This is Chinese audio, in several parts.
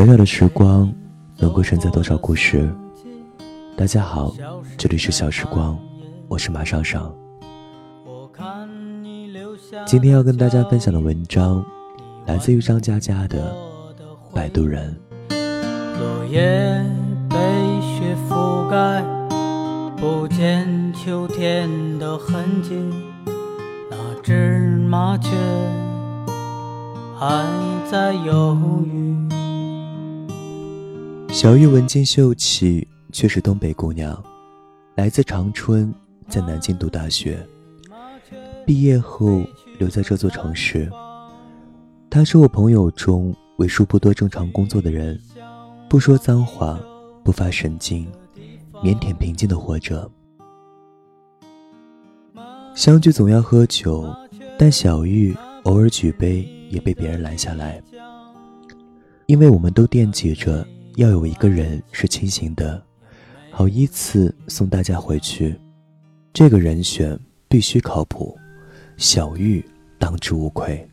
小小的时光，能够承载多少故事？大家好，这里是小时光，我是马尚尚。今天要跟大家分享的文章，来自于张嘉佳的《摆渡人》。落叶被雪覆盖，不见秋天的痕迹。那只麻雀还在犹豫。小玉文静秀气，却是东北姑娘，来自长春，在南京读大学。毕业后留在这座城市。她是我朋友中为数不多正常工作的人，不说脏话，不发神经，腼腆平静的活着。相聚总要喝酒，但小玉偶尔举杯也被别人拦下来，因为我们都惦记着。要有一个人是清醒的，好依次送大家回去。这个人选必须靠谱，小玉当之无愧。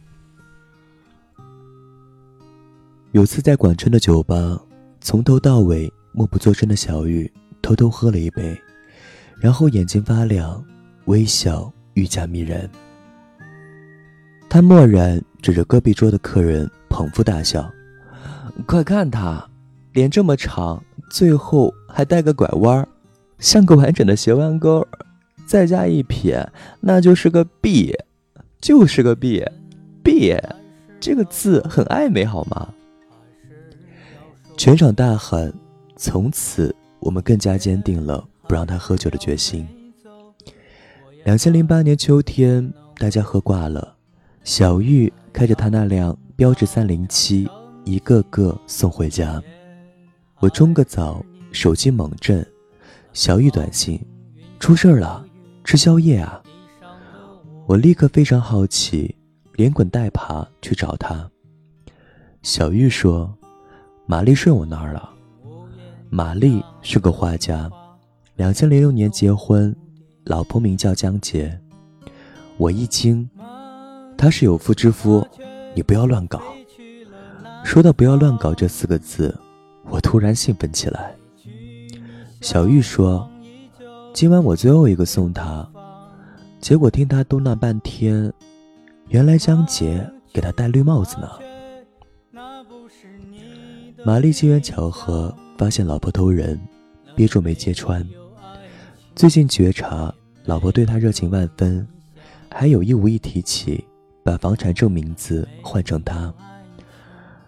有次在广春的酒吧，从头到尾默不作声的小玉偷偷喝了一杯，然后眼睛发亮，微笑愈加迷人。他蓦然指着隔壁桌的客人，捧腹大笑：“快看他！”脸这么长，最后还带个拐弯儿，像个完整的斜弯钩，再加一撇，那就是个 B，就是个 B，B，这个字很暧昧，好吗？全场大喊，从此我们更加坚定了不让他喝酒的决心。两千零八年秋天，大家喝挂了，小玉开着他那辆标致三零七，一个个送回家。我冲个澡，手机猛震，小玉短信：“出事了，吃宵夜啊！”我立刻非常好奇，连滚带爬去找他。小玉说：“玛丽睡我那儿了。”玛丽是个画家，两千零六年结婚，老婆名叫江洁。我一惊，他是有妇之夫，你不要乱搞。说到“不要乱搞”这四个字。我突然兴奋起来。小玉说：“今晚我最后一个送她。”结果听他嘟囔半天，原来江杰给他戴绿帽子呢。玛丽机缘巧合发现老婆偷人，憋住没揭穿。最近觉察老婆对他热情万分，还有意无意提起把房产证名字换成他。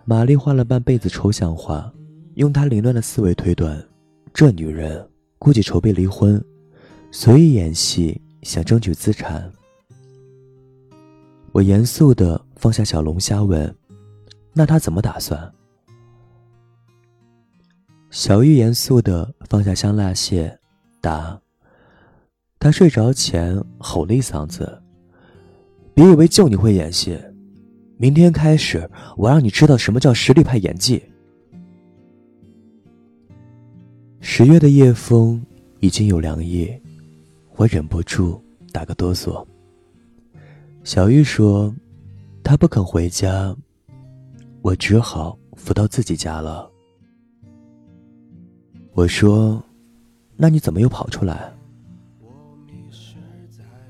玛丽画了半辈子抽象画。用他凌乱的思维推断，这女人估计筹备离婚，所以演戏想争取资产。我严肃的放下小龙虾问：“那他怎么打算？”小玉严肃的放下香辣蟹，答：“他睡着前吼了一嗓子，别以为就你会演戏，明天开始我让你知道什么叫实力派演技。”十月的夜风已经有凉意，我忍不住打个哆嗦。小玉说：“她不肯回家，我只好扶到自己家了。”我说：“那你怎么又跑出来？”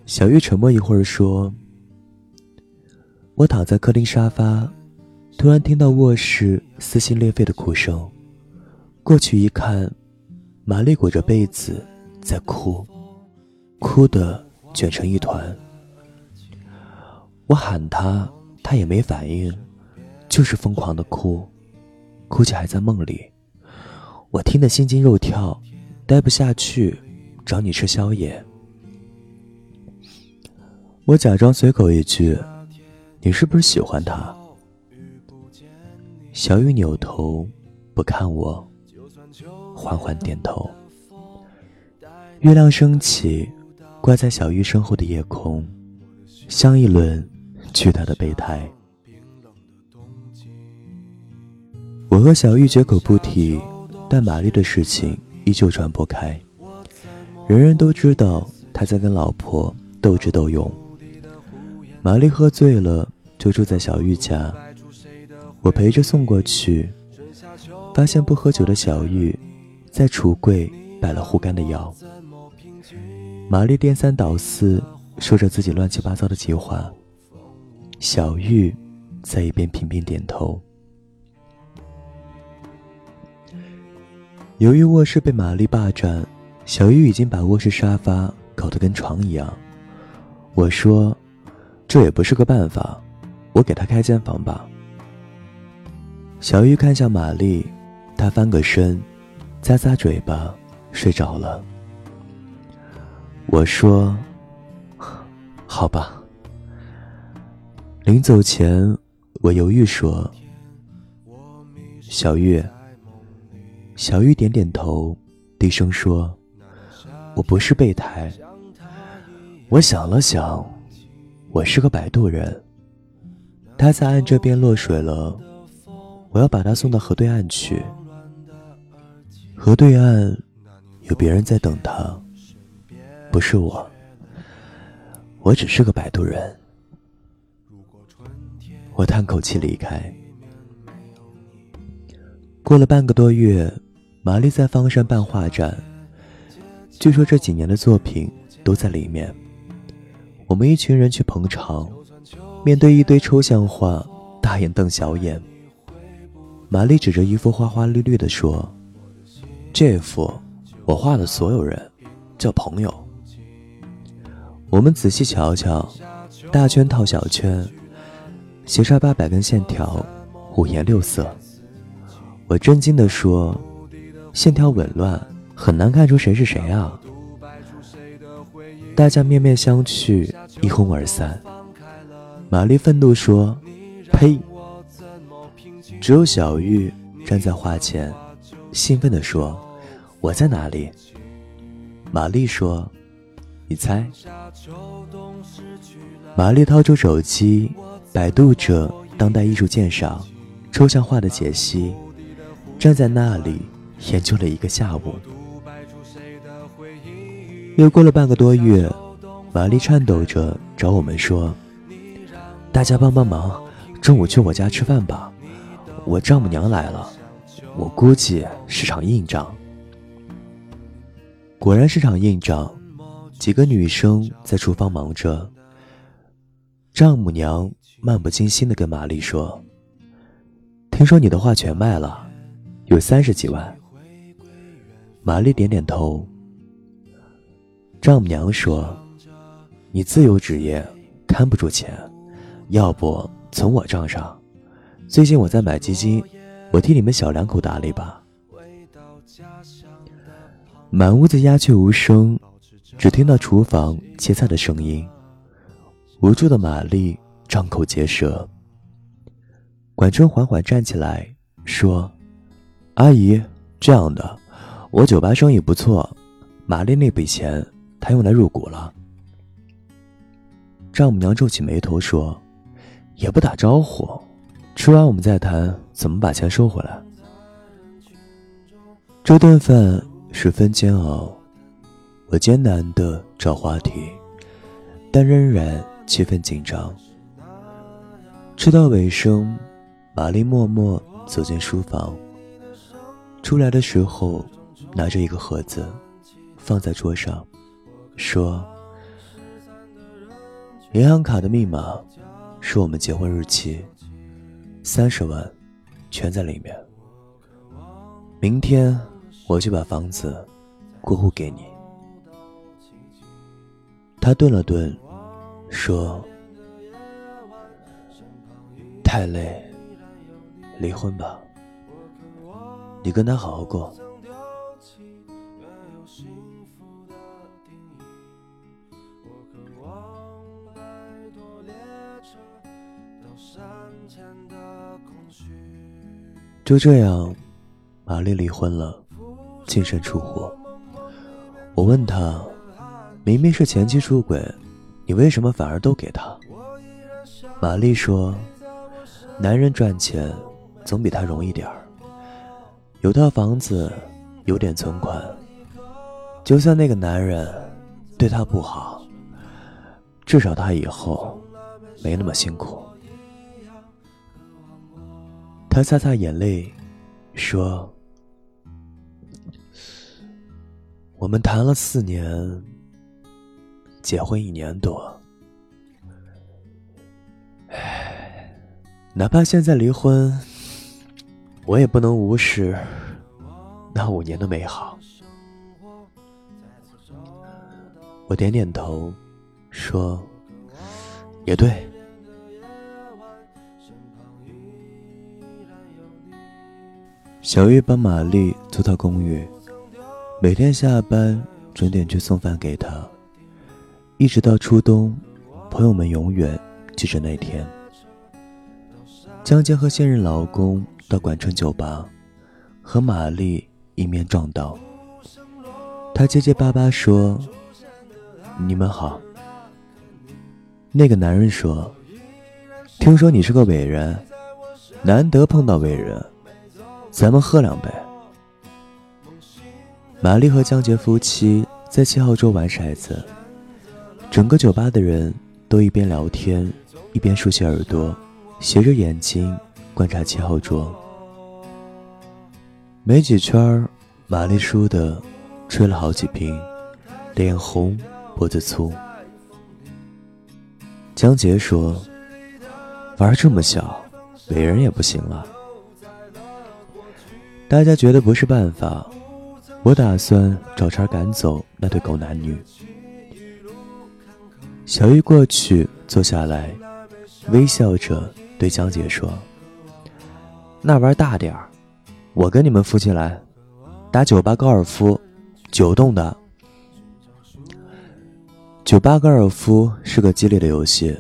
小玉沉默一会儿说：“我躺在客厅沙发，突然听到卧室撕心裂肺的哭声，过去一看。”玛丽裹着被子在哭，哭得卷成一团。我喊她，她也没反应，就是疯狂的哭，估计还在梦里。我听得心惊肉跳，待不下去，找你吃宵夜。我假装随口一句：“你是不是喜欢他？”小雨扭头不看我。缓缓点头。月亮升起，挂在小玉身后的夜空，像一轮巨大的备胎。我和小玉绝口不提，但玛丽的事情依旧传不开，人人都知道他在跟老婆斗智斗勇。玛丽喝醉了，就住在小玉家，我陪着送过去，发现不喝酒的小玉在橱柜摆了护肝的药。玛丽颠三倒四说着自己乱七八糟的计划，小玉在一边频频点头。由于卧室被玛丽霸占，小玉已经把卧室沙发搞得跟床一样。我说：“这也不是个办法，我给她开间房吧。”小玉看向玛丽，她翻个身，咂咂嘴巴，睡着了。我说：“好吧。”临走前，我犹豫说：“小玉。”小玉点点头，低声说：“我不是备胎。”我想了想，我是个摆渡人。他在岸这边落水了，我要把他送到河对岸去。河对岸有别人在等他，不是我。我只是个摆渡人。我叹口气离开。过了半个多月。玛丽在方山办画展，据说这几年的作品都在里面。我们一群人去捧场，面对一堆抽象画，大眼瞪小眼。玛丽指着一幅花花绿绿的说：“这幅我画的所有人叫朋友。”我们仔细瞧瞧，大圈套小圈，斜插八百根线条，五颜六色。我震惊地说。线条紊乱，很难看出谁是谁啊！大家面面相觑，一哄而散。玛丽愤怒说：“呸！”只有小玉站在画前，兴奋地说：“我在哪里？”玛丽说：“你猜。”玛丽掏出手机，百度着当代艺术鉴赏、抽象画的解析，站在那里。研究了一个下午，又过了半个多月，玛丽颤抖着找我们说：“大家帮帮忙，中午去我家吃饭吧，我丈母娘来了，我估计是场硬仗。”果然是场硬仗，几个女生在厨房忙着。丈母娘漫不经心地跟玛丽说：“听说你的画全卖了，有三十几万。”玛丽点点头。丈母娘说：“你自由职业，看不住钱，要不从我账上？最近我在买基金，我替你们小两口打理吧。”满屋子鸦雀无声，只听到厨房切菜的声音。无助的玛丽张口结舌。管春缓缓站起来说：“阿姨，这样的。”我酒吧生意不错，玛丽那笔钱她用来入股了。丈母娘皱起眉头说：“也不打招呼，吃完我们再谈怎么把钱收回来。”这顿饭十分煎熬，我艰难的找话题，但仍然气氛紧张。吃到尾声，玛丽默默走进书房，出来的时候。拿着一个盒子，放在桌上，说：“银行卡的密码是我们结婚日期，三十万，全在里面。明天我就把房子过户给你。”他顿了顿，说：“太累，离婚吧。你跟他好好过。”就这样，玛丽离婚了，净身出户。我问他，明明是前妻出轨，你为什么反而都给他？玛丽说，男人赚钱总比他容易点儿，有套房子，有点存款，就算那个男人对她不好，至少他以后没那么辛苦。他擦擦眼泪，说：“我们谈了四年，结婚一年多，唉，哪怕现在离婚，我也不能无视那五年的美好。”我点点头，说：“也对。”小玉把玛丽租到公寓，每天下班准点去送饭给她，一直到初冬，朋友们永远记着那天。江杰和现任老公到管春酒吧，和玛丽迎面撞到，他结结巴巴说。你们好。那个男人说：“听说你是个伟人，难得碰到伟人，咱们喝两杯。”玛丽和江杰夫妻在七号桌玩骰子，整个酒吧的人都一边聊天，一边竖起耳朵，斜着眼睛观察七号桌。没几圈，玛丽输的吹了好几瓶，脸红。脖子粗，江杰说：“玩这么小，伟人也不行了。”大家觉得不是办法，我打算找茬赶走那对狗男女。小玉过去坐下来，微笑着对江姐说：“那玩大点儿，我跟你们夫妻来打酒吧高尔夫，九洞的。”酒吧高尔夫是个激烈的游戏。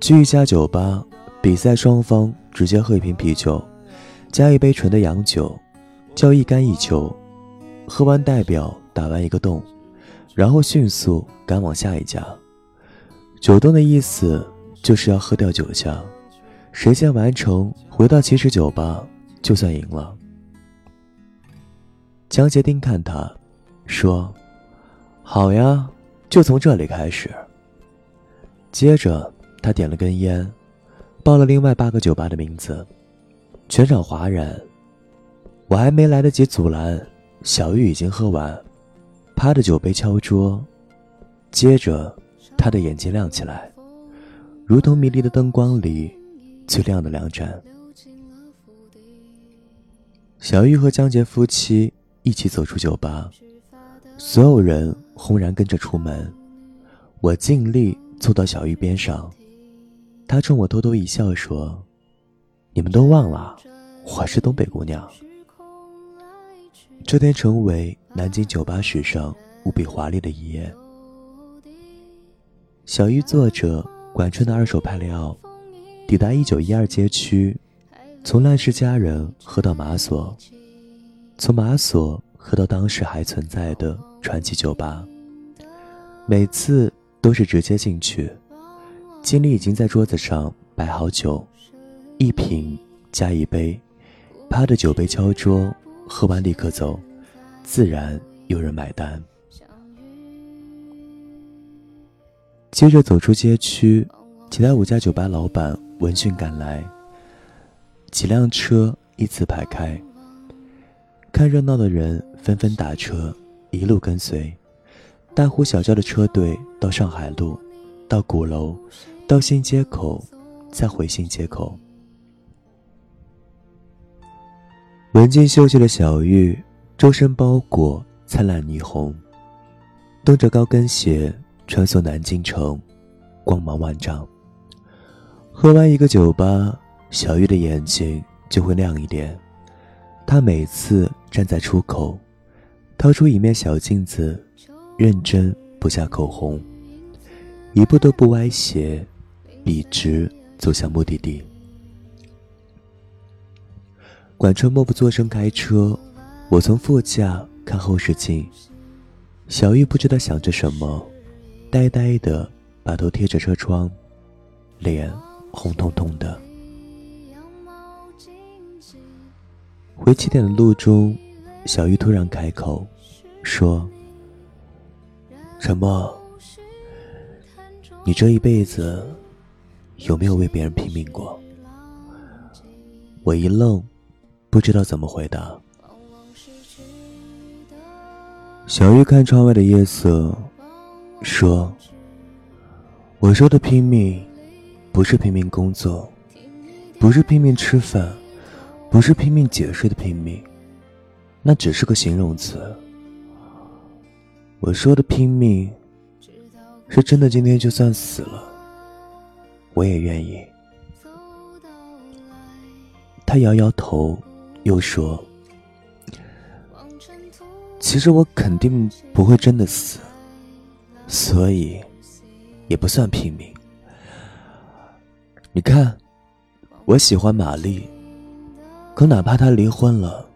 去一家酒吧，比赛双方直接喝一瓶啤酒，加一杯纯的洋酒，叫一干一球。喝完代表打完一个洞，然后迅速赶往下一家。九洞的意思就是要喝掉九家，谁先完成回到起始酒吧就算赢了。江杰丁看他，说：“好呀。”就从这里开始。接着，他点了根烟，报了另外八个酒吧的名字，全场哗然。我还没来得及阻拦，小玉已经喝完，啪的酒杯敲桌。接着，他的眼睛亮起来，如同迷离的灯光里最亮的两盏。小玉和江杰夫妻一起走出酒吧，所有人。轰然跟着出门，我尽力凑到小玉边上，她冲我偷偷一笑说：“你们都忘了，我是东北姑娘。”这天成为南京酒吧史上无比华丽的一页。小玉坐着管春的二手派雷奥，抵达一九一二街区，从烂世佳人喝到马索，从马索喝到当时还存在的传奇酒吧。每次都是直接进去，经理已经在桌子上摆好酒，一瓶加一杯，啪的酒杯敲桌，喝完立刻走，自然有人买单。接着走出街区，其他五家酒吧老板闻讯赶来，几辆车依次排开，看热闹的人纷纷打车，一路跟随。大呼小叫的车队到上海路，到鼓楼，到新街口，再回新街口。文静秀气的小玉，周身包裹灿烂霓虹，蹬着高跟鞋穿梭南京城，光芒万丈。喝完一个酒吧，小玉的眼睛就会亮一点。她每次站在出口，掏出一面小镜子。认真补下口红，一步都不歪斜，笔直走向目的地。管春默不作声开车，我从副驾看后视镜，小玉不知道想着什么，呆呆的把头贴着车窗，脸红彤彤的。回起点的路中，小玉突然开口，说。陈默？你这一辈子有没有为别人拼命过？我一愣，不知道怎么回答。小玉看窗外的夜色，说：“我说的拼命，不是拼命工作，不是拼命吃饭，不是拼命解释的拼命，那只是个形容词。我说的拼命，是真的。今天就算死了，我也愿意。”他摇摇头，又说。其实我肯定不会真的死，所以也不算拼命。你看，我喜欢玛丽，可哪怕她离婚了，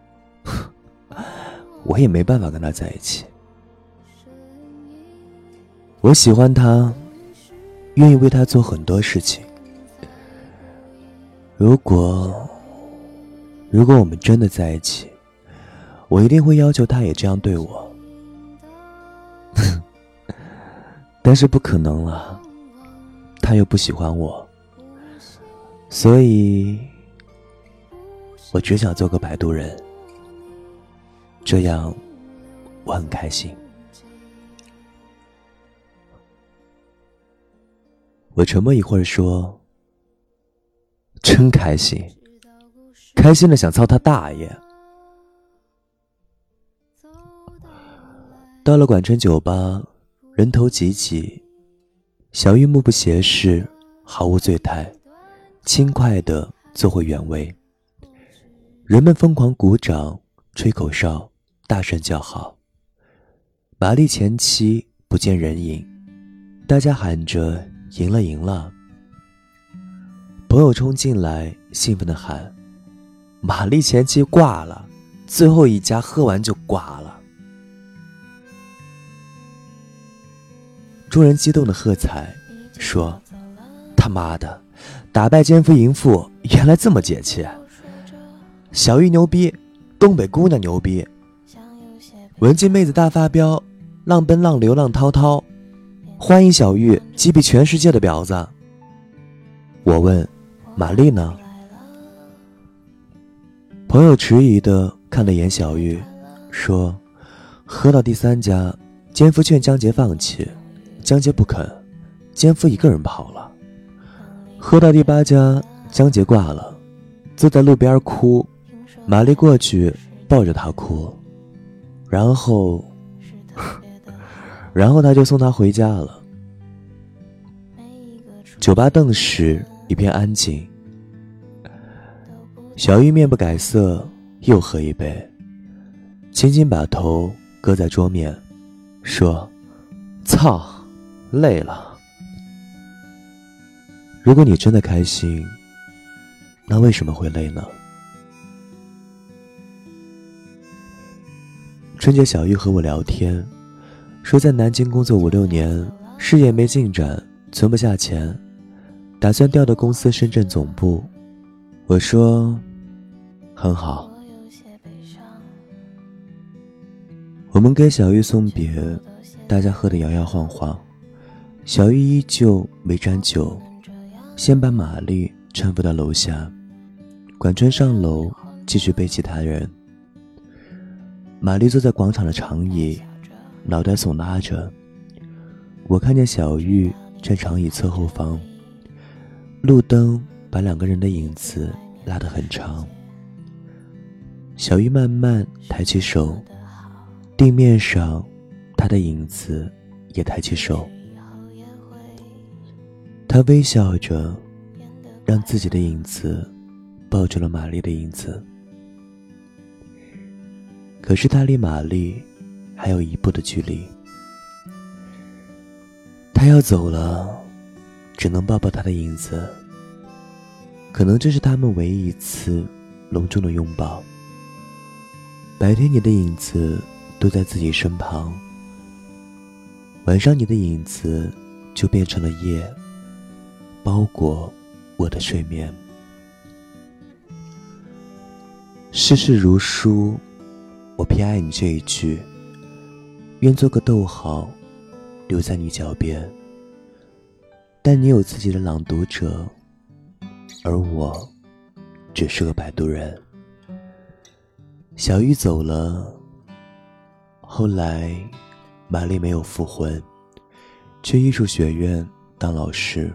我也没办法跟她在一起。我喜欢她，愿意为她做很多事情。如果，如果我们真的在一起。我一定会要求他也这样对我，但是不可能了，他又不喜欢我，所以，我只想做个摆渡人，这样我很开心。我沉默一会儿说：“真开心，开心的想操他大爷。”到了管春酒吧，人头挤挤，小玉目不斜视，毫无醉态，轻快的坐回原位。人们疯狂鼓掌、吹口哨、大声叫好。玛丽前妻不见人影，大家喊着“赢了，赢了”。朋友冲进来，兴奋地喊：“玛丽前妻挂了，最后一家喝完就挂了。”众人激动的喝彩，说：“他妈的，打败奸夫淫妇，原来这么解气！小玉牛逼，东北姑娘牛逼，文静妹子大发飙，浪奔浪流浪滔滔，欢迎小玉击毙全世界的婊子。”我问：“玛丽呢？”朋友迟疑的看了眼小玉，说：“喝到第三家，奸夫劝江杰放弃。”江杰不肯，奸夫一个人跑了。喝到第八家，江杰挂了，坐在路边哭。玛丽过去抱着他哭，然后，然后他就送他回家了。酒吧顿时一片安静。小玉面不改色，又喝一杯，轻轻把头搁在桌面，说：“操。”累了。如果你真的开心，那为什么会累呢？春节，小玉和我聊天，说在南京工作五六年，事业没进展，存不下钱，打算调到公司深圳总部。我说，很好。我们给小玉送别，大家喝得摇摇晃晃。小玉依旧没沾酒，先把玛丽搀扶到楼下，管春上楼继续背其他人。玛丽坐在广场的长椅，脑袋耸拉着。我看见小玉站长椅侧后方，路灯把两个人的影子拉得很长。小玉慢慢抬起手，地面上，她的影子也抬起手。他微笑着，让自己的影子抱住了玛丽的影子。可是他离玛丽还有一步的距离，他要走了，只能抱抱他的影子。可能这是他们唯一一次隆重的拥抱。白天你的影子都在自己身旁，晚上你的影子就变成了夜。包裹我的睡眠。世事如书，我偏爱你这一句。愿做个逗号，留在你脚边。但你有自己的朗读者，而我只是个摆渡人。小玉走了，后来玛丽没有复婚，去艺术学院当老师，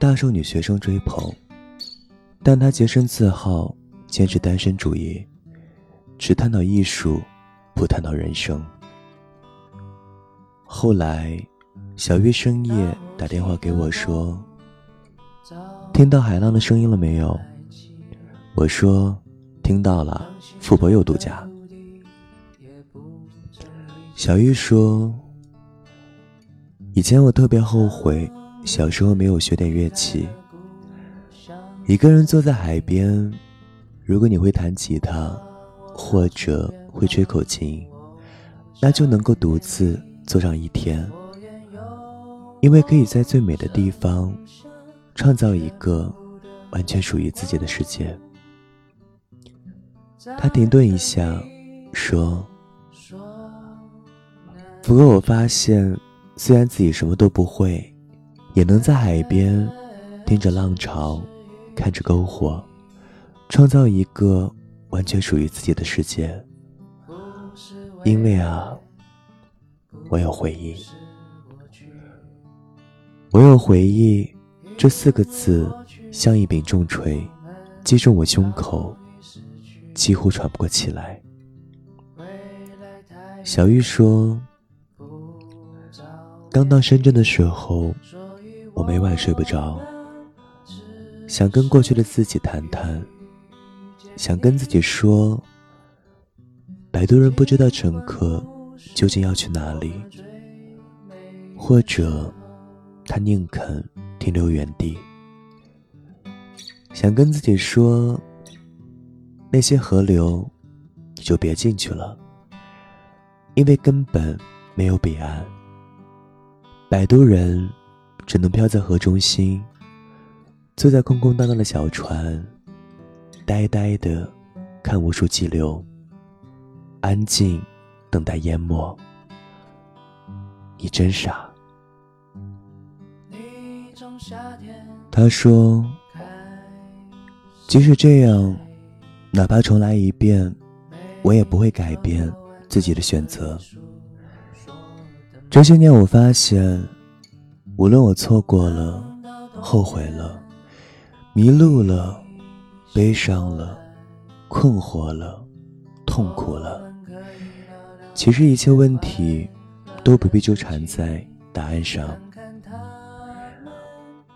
大受女学生追捧。但她洁身自好，坚持单身主义，只探讨艺术，不探讨人生。后来，小玉深夜打电话给我说：“听到海浪的声音了没有？”我说：“听到了，富婆又度假。”小玉说：“以前我特别后悔，小时候没有学点乐器。一个人坐在海边，如果你会弹吉他，或者会吹口琴，那就能够独自。”坐上一天，因为可以在最美的地方创造一个完全属于自己的世界。他停顿一下，说：“不过我发现，虽然自己什么都不会，也能在海边听着浪潮，看着篝火，创造一个完全属于自己的世界。因为啊。”我有回忆，我有回忆，这四个字像一柄重锤，击中我胸口，几乎喘不过气来。小玉说：“刚到深圳的时候，我每晚睡不着，想跟过去的自己谈谈，想跟自己说，摆渡人不知道乘客。”究竟要去哪里？或者，他宁肯停留原地，想跟自己说：那些河流，你就别进去了，因为根本没有彼岸。摆渡人只能漂在河中心，坐在空空荡荡的小船，呆呆的看无数激流，安静。等待淹没，你真傻。他说：“即使这样，哪怕重来一遍，我也不会改变自己的选择。这些年，我发现，无论我错过了、后悔了、迷路了、悲伤了、困惑了、痛苦了。”其实一切问题都不必纠缠在答案上。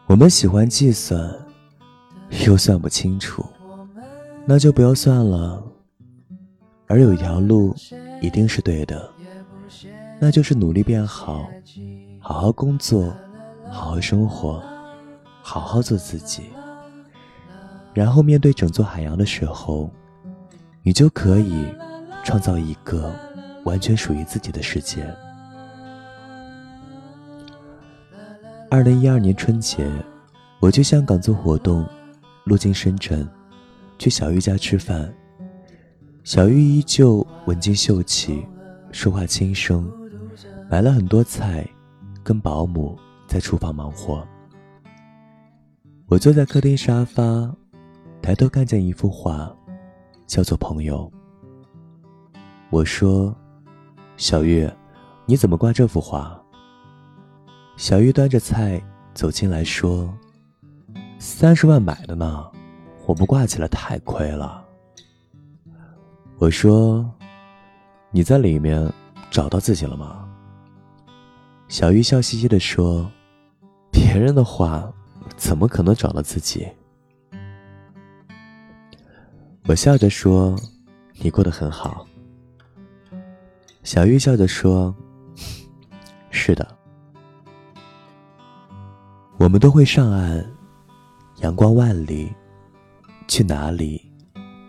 我们喜欢计算，又算不清楚，那就不要算了。而有一条路一定是对的，那就是努力变好，好好工作，好好生活，好好做自己。然后面对整座海洋的时候，你就可以创造一个。完全属于自己的世界。二零一二年春节，我去香港做活动，路经深圳，去小玉家吃饭。小玉依旧文静秀气，说话轻声，买了很多菜，跟保姆在厨房忙活。我坐在客厅沙发，抬头看见一幅画，叫做《朋友》。我说。小玉，你怎么挂这幅画？小玉端着菜走进来说：“三十万买的呢，我不挂起来太亏了。”我说：“你在里面找到自己了吗？”小玉笑嘻嘻的说：“别人的话怎么可能找到自己？”我笑着说：“你过得很好。”小玉笑着说：“是的，我们都会上岸，阳光万里，去哪里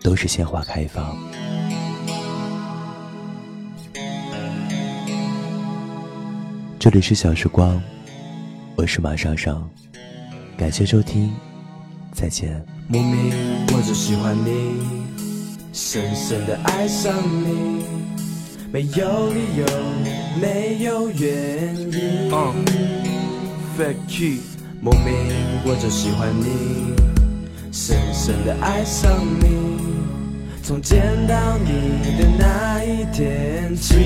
都是鲜花开放。”这里是小时光，我是马上上，感谢收听，再见。莫名我就喜欢你，深深的爱上你。没有理由，没有原因。Fuck 莫名我就喜欢你，深深的爱上你，从见到你的那一天起。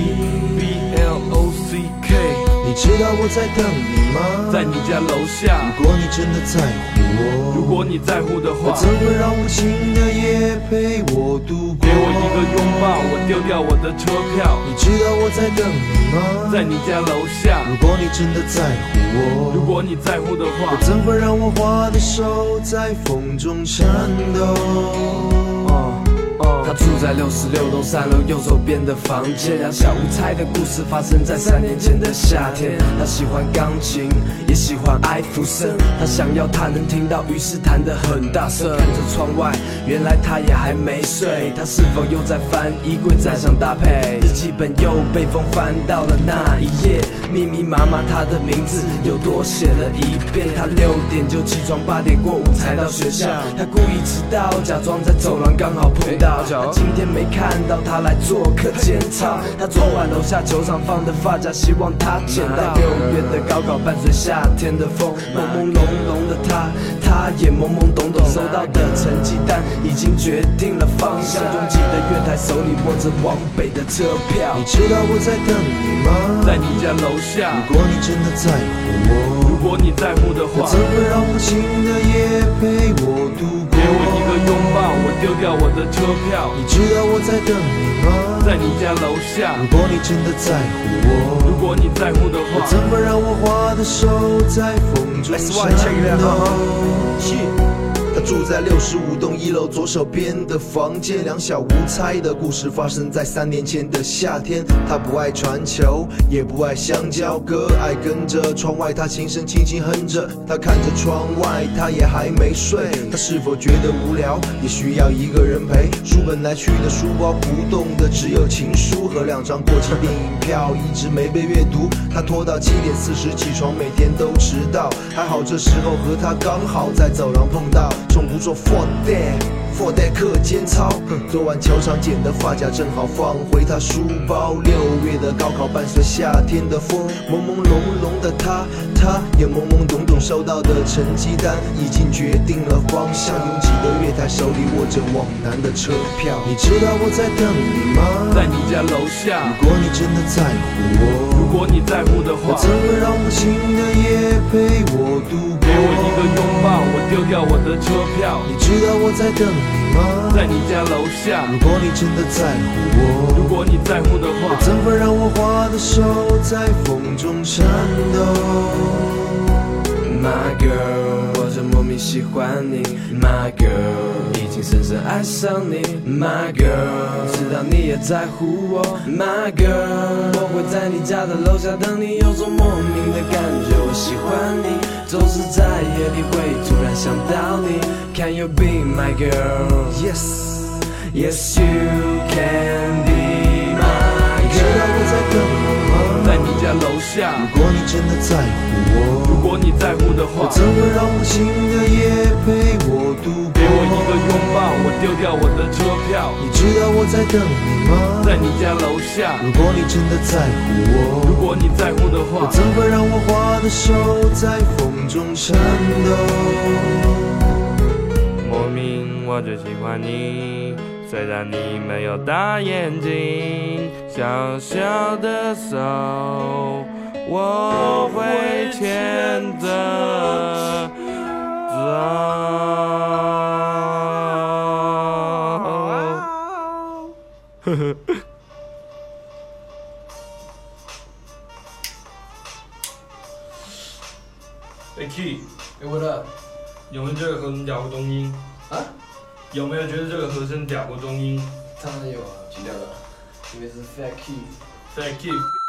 B L O C K，你知道我在等你吗？在你家楼下。如果你真的在乎我，如果你在乎的话，怎会让无情的夜陪我度过？给我一个拥抱，我丢掉我的车票。你知道我在等你吗？在你家楼下。如果你真的在乎我，如果你在乎的话，怎会让我花的手在风中颤抖？他住在六十六栋三楼右手边的房间。两小无猜的故事发生在三年前的夏天。他喜欢钢琴，也喜欢艾弗森。他想要他能听到，于是弹得很大声。看着窗外，原来他也还没睡。他是否又在翻衣柜，再想搭配？日记本又被风翻到了那一页，密密麻麻他的名字又多写了一遍。他六点就起床，八点过五才到学校。他故意迟到，假装在走廊刚好碰到。他今天没看到他来做客检查。他昨晚楼下球场放的发夹，希望他捡到。六月的高考伴随夏天的风，朦朦胧胧的他，他也懵懵懂懂。收到的成绩单已经决定了方向。拥挤的月台，手里握着往北的车票。你知道我在等你吗？在你家楼下。如果你真的在乎我，如果你在乎的话，怎么让无情的夜陪我度过？给我一个拥抱，我丢掉我的车票。你知道我在等你吗？在你家楼下。如果你真的在乎我，如果你在乎的话，怎么让我花的手在风中颤抖？住在六十五栋一楼左手边的房间。两小无猜的故事发生在三年前的夏天。他不爱传球，也不爱香蕉哥，爱跟着窗外他轻声轻轻哼着。他看着窗外，他也还没睡。他是否觉得无聊，也需要一个人陪？书本来去的书包不动的只有情书和两张过期电影票，一直没被阅读。他拖到七点四十起床，每天都迟到。还好这时候和他刚好在走廊碰到。从不做 for that，for that 课间操。昨晚球场捡的发夹正好放回他书包。六月的高考伴随夏天的风，朦朦胧胧的他，他也懵懵懂懂收到的成绩单已经决定了方向。拥挤的月台，手里握着往南的车票。你知道我在等你吗？在你家楼下。如果你真的在乎我，如果你在乎的话，怎么让无情的夜陪我度过？给我一个拥抱，我丢掉我的车票。你知道我在等你吗？在你家楼下。如果你真的在乎我，如果你在乎的话，怎么让我花的手在风中颤抖？My girl，喜欢你。My girl，已经深深爱上你。My girl，知道你也在乎我。My girl，我会在你家的楼下等你，有种莫名的感觉，我喜欢你，总是在夜里会突然想到你。Can you be my girl? Yes, yes you can be 下。如果你真的在乎我，如果你在乎的话，怎会让无情的夜陪我度过？给我一个拥抱，我丢掉我的车票。你知道我在等你吗？在你家楼下。如果你真的在乎我，如果你在乎的话，怎会让我花的手在风中颤抖？莫名我就喜欢你，虽然你没有大眼睛，小小的手我会牵着走。呵呵。哎 Key，哎，我的有没有这个和声屌过中音？啊，有没有觉得这个和声屌过中音当然有啊，几屌了，因为是 fat。？Thank you。